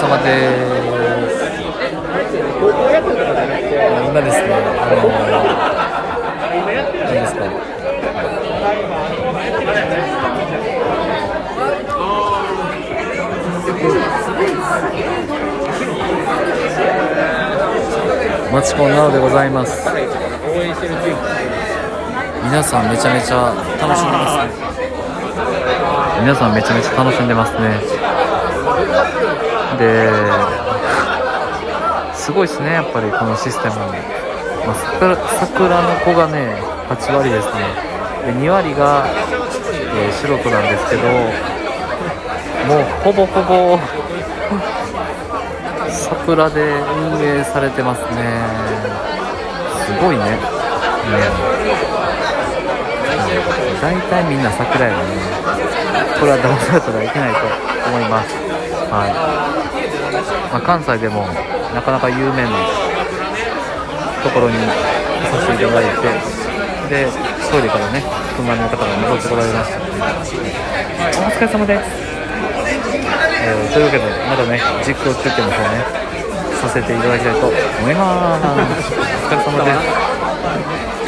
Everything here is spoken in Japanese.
様です今ですねあの何ですかマチコンなのでございます皆さんめちゃめちゃ楽しんでますね。皆さんめちゃめちゃ楽しんでますね。ですごいですねやっぱりこのシステム、まあ、桜桜の子がね8割ですね。で2割が、えー素人なんですけどもうほぼほぼ桜で運営されてますね。すごいね、うん、大体みんな桜やね。これは騙されたらいけないと思います。はい、まあ、関西でもなかなか有名なところに来させていただいてでトイレからね車の方が覗いてこられました。お疲れ様ですえーというわけでまたね実況中継の方ねさせていただきたいと思います。お疲れ様です。